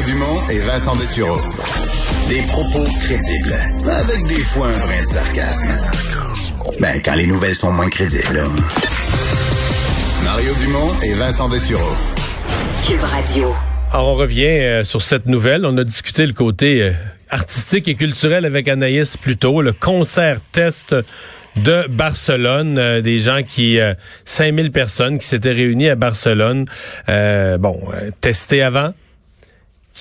Mario Dumont et Vincent Dessureau. Des propos crédibles, avec des fois un brin de sarcasme. Ben, quand les nouvelles sont moins crédibles. Mario Dumont et Vincent Dessureau. Cube Radio. Alors, on revient euh, sur cette nouvelle. On a discuté le côté euh, artistique et culturel avec Anaïs plus tôt. Le concert test de Barcelone. euh, des gens qui... Euh, 5000 personnes qui s'étaient réunies à Barcelone. Euh, bon, euh, testés avant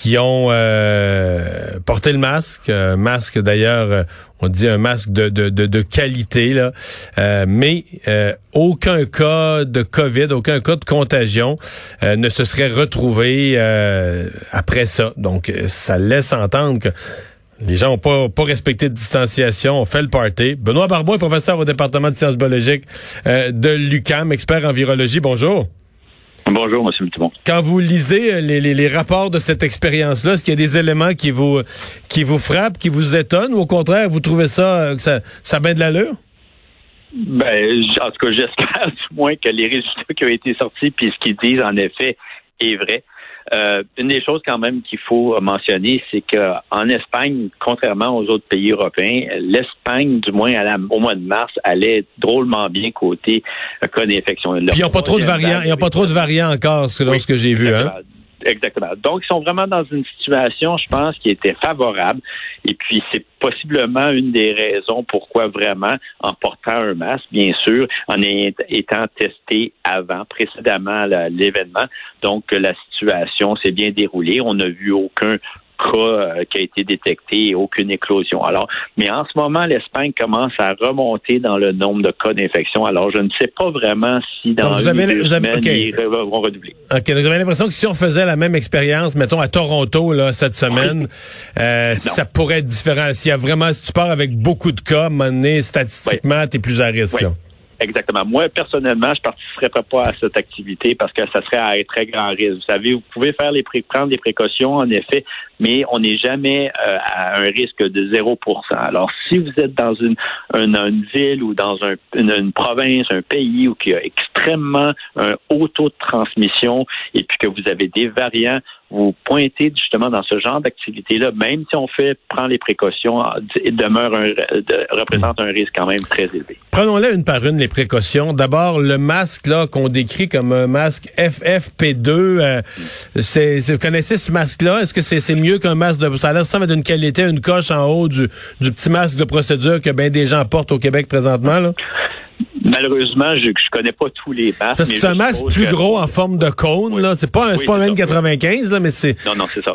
qui ont euh, porté le masque, un masque d'ailleurs, euh, on dit un masque de, de, de, de qualité, là, Euh, mais euh, aucun cas de COVID, aucun cas de contagion euh, ne se serait retrouvé euh, après ça. Donc, ça laisse entendre que les gens n'ont pas, pas respecté de distanciation, ont fait le party. Benoît Barbeau est professeur au département de sciences biologiques de l'UCAM, expert en virologie. Bonjour. Bonjour, M. Mutumon. Quand vous lisez euh, les, les- les rapports de cette expérience-là, est-ce qu'il y a des éléments qui vous qui vous frappent, qui vous étonnent, ou au contraire, vous trouvez ça euh, que ça, ça bien de l'allure? Ben, en tout cas, j'espère du moins que les résultats qui ont été sortis puis ce qu'ils disent, en effet, est vrai. Euh, une des choses quand même qu'il faut mentionner, c'est qu'en Espagne, contrairement aux autres pays européens, l'Espagne, du moins à la- au mois de mars, allait drôlement bien côté euh, cas d'infection. Ils n'ont pas trop de variants, ils ont pas trop de variants encore, selon Oui, ce que j'ai vu. Hein? Exactement. Donc, ils sont vraiment dans une situation, je pense, qui était favorable. Et puis, c'est possiblement une des raisons pourquoi vraiment, en portant un masque, bien sûr, en étant testé avant, précédemment l'événement. Donc, la situation s'est bien déroulée. On n'a vu aucun cas euh, qui a été détecté et aucune éclosion. Alors, mais en ce moment, l'Espagne commence à remonter dans le nombre de cas d'infection. Alors, je ne sais pas vraiment si dans Donc, vous avez- deux vous avez- semaines, OK. ils vont redoubler. OK, donc j'avais l'impression que si on faisait la même expérience, mettons à Toronto là cette semaine, euh, ça pourrait être différent. S'il y a vraiment, si tu pars avec beaucoup de cas, à un moment donné, statistiquement, t'es plus à risque. Oui. là. Exactement. Moi, personnellement, je participerais pas à cette activité parce que ça serait à très grand risque. Vous savez, vous pouvez faire les pré- prendre des précautions, en effet, mais on n'est jamais euh, à un risque de 0% Alors, si vous êtes dans une, une, ville ou dans un, une, une province, un pays où il y a extrêmement un haut taux de transmission et puis que vous avez des variants, vous pointez justement dans ce genre d'activité-là, même si on fait, prend les précautions, demeure un, représente un risque quand même très élevé. Prenons-les une par une les précautions. D'abord, le masque là qu'on décrit comme un masque FFP2. euh, c'est, vous connaissez ce masque-là? Est-ce que c'est, mieux qu'un masque de ça a l'air d'une qualité, une coche en haut du, du petit masque de procédure que bien des gens portent au Québec présentement là? Malheureusement, je ne connais pas tous les masques. Parce que c'est un masque plus que- gros en forme de cône Oui. là. C'est pas un, c'est Oui, pas un c'est ça. N95 là, mais c'est Non, non, c'est ça.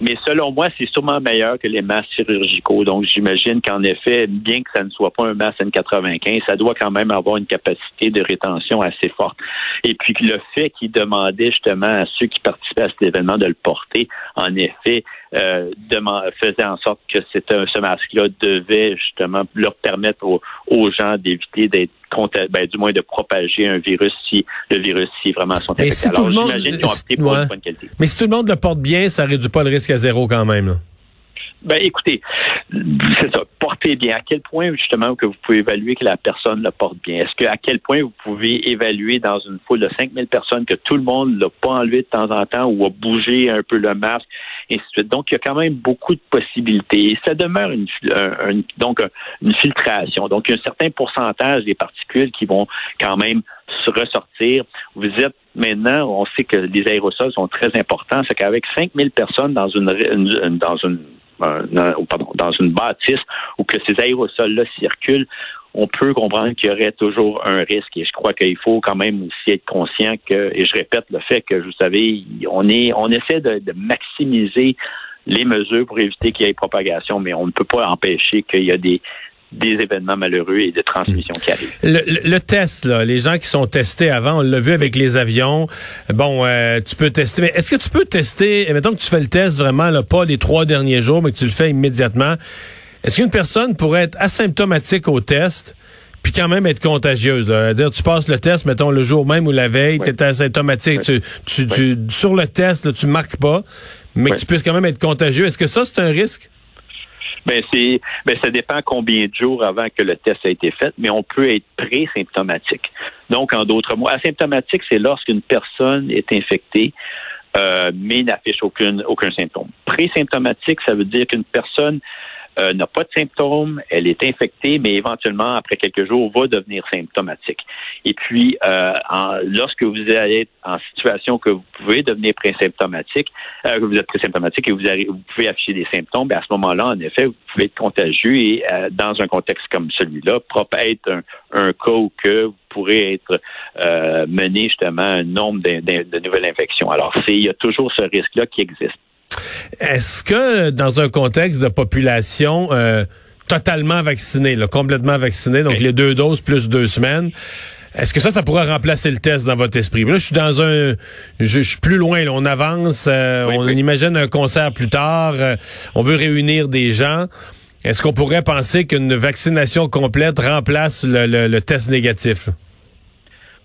Mais selon moi, c'est sûrement meilleur que les masques chirurgicaux. Donc, j'imagine qu'en effet, bien que ça ne soit pas un masque N95, ça doit quand même avoir une capacité de rétention assez forte. Et puis, le fait qu'ils demandaient justement à ceux qui participaient à cet événement de le porter, en effet, euh, faisait en sorte que c'était ce masque-là devait justement leur permettre aux, aux gens d'éviter d'être ben, du moins de propager un virus si le virus si vraiment sont infectés. si Alors, j'imagine qu'ils ont opté pour Ouais. une bonne qualité. Mais si tout le monde le porte bien, ça réduit pas le risque à zéro quand même. là. Ben, écoutez, c'est ça. Portez bien. À quel point, justement, que vous pouvez évaluer que la personne le porte bien? Est-ce que, à quel point vous pouvez évaluer dans une foule de 5000 personnes que tout le monde l'a pas enlevé de temps en temps ou a bougé un peu le masque, et ainsi de suite? Donc, il y a quand même beaucoup de possibilités. Et ça demeure une, un- un- donc, un- une filtration. Donc, il y a un certain pourcentage des particules qui vont quand même se ressortir. Vous êtes maintenant, on sait que les aérosols sont très importants. C'est qu'avec 5000 personnes dans une, une- une- dans une pardon, dans une bâtisse où que ces aérosols-là circulent, on peut comprendre qu'il y aurait toujours un risque. Et je crois qu'il faut quand même aussi être conscient que, et je répète le fait que, vous savez, on est, on essaie de, de maximiser les mesures pour éviter qu'il y ait propagation, mais on ne peut pas empêcher qu'il y a des des événements malheureux et de transmission qui arrivent. Le, test, là, les gens qui sont testés avant, on l'a vu avec les avions. Bon, euh, tu peux tester, mais est-ce que tu peux tester, mettons que tu fais le test vraiment, là, pas les trois derniers jours, mais que tu le fais immédiatement. Est-ce qu'une personne pourrait être asymptomatique au test? puis quand même être contagieuse. dire tu passes le test, mettons le jour même ou la veille, tu es asymptomatique, tu, tu, sur le test, là, tu marques pas, mais que tu puisses quand même être contagieux. Est-ce que ça, c'est un risque? Ben c'est ben ça dépend combien de jours avant que le test a été fait, mais on peut être pré-symptomatique. Donc, en d'autres mots, asymptomatique, c'est lorsqu'une personne est infectée, euh, mais n'affiche aucun, aucun symptôme. Pré-symptomatique, ça veut dire qu'une personne euh, n'a pas de symptômes, elle est infectée, mais éventuellement, après quelques jours, va devenir symptomatique. Et puis, euh, lorsque vous allez être en situation que vous pouvez devenir présymptomatique, euh, que vous êtes présymptomatique et vous, vous pouvez afficher des symptômes, bien, à ce moment-là, en effet, vous pouvez être contagieux et dans un contexte comme celui-là, propre être un, un cas où que vous pourrez être mené justement un nombre de, de nouvelles infections. Alors, il y a toujours ce risque-là qui existe. Est-ce que dans un contexte de population euh, totalement vaccinée, complètement vaccinée, donc les deux doses plus deux semaines, est-ce que ça, ça pourrait remplacer le test dans votre esprit? Là, je suis dans un, je, suis plus loin. on avance, euh, on imagine un concert plus tard. Euh, on veut réunir des gens. Est-ce qu'on pourrait penser qu'une vaccination complète remplace le, test négatif?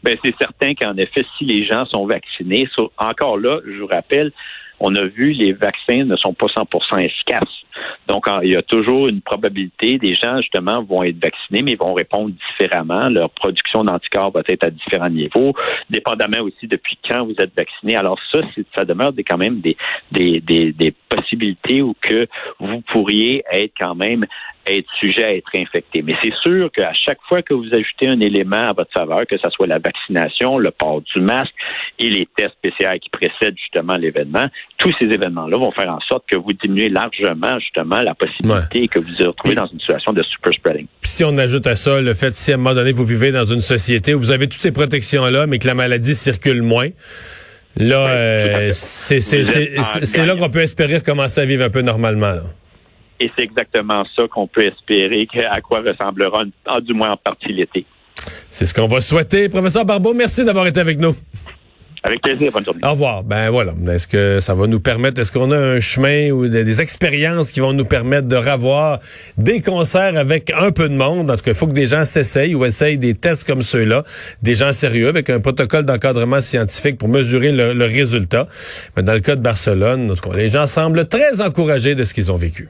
Ben, c'est certain qu'en effet, si les gens sont vaccinés, encore là, je vous rappelle, on a vu les vaccins ne sont pas 100% efficaces. Donc, il y a toujours une probabilité. Des gens, justement, vont être vaccinés, mais vont répondre différemment. Leur production d'anticorps va être à différents niveaux, dépendamment aussi depuis quand vous êtes vacciné. Alors, ça, ça demeure quand même des, des, des, des possibilités où que vous pourriez être quand même être sujet à être infecté. Mais c'est sûr qu'à chaque fois que vous ajoutez un élément à votre faveur, que ce soit la vaccination, le port du masque et les tests PCR qui précèdent justement l'événement, tous ces événements-là vont faire en sorte que vous diminuez largement justement la possibilité que vous vous retrouvez dans une situation de super spreading. Si on ajoute à ça le fait si à un moment donné vous vivez dans une société où vous avez toutes ces protections-là, mais que la maladie circule moins, là, euh, c'est là qu'on peut espérer commencer à vivre un peu normalement. Là. Et c'est exactement ça qu'on peut espérer à quoi ressemblera, du moins en partie, l'été. C'est ce qu'on va souhaiter. Professeur Barbeau, merci d'avoir été avec nous. Avec plaisir, bonne journée. Au revoir. Ben voilà. Est-ce que ça va nous permettre, est-ce qu'on a un chemin ou des, expériences qui vont nous permettre de revoir des concerts avec un peu de monde? En tout cas, il faut que des gens s'essayent ou essayent des tests comme ceux-là, des gens sérieux avec un protocole d'encadrement scientifique pour mesurer le, le résultat. Mais dans le cas de Barcelone, en tout cas, les gens semblent très encouragés de ce qu'ils ont vécu.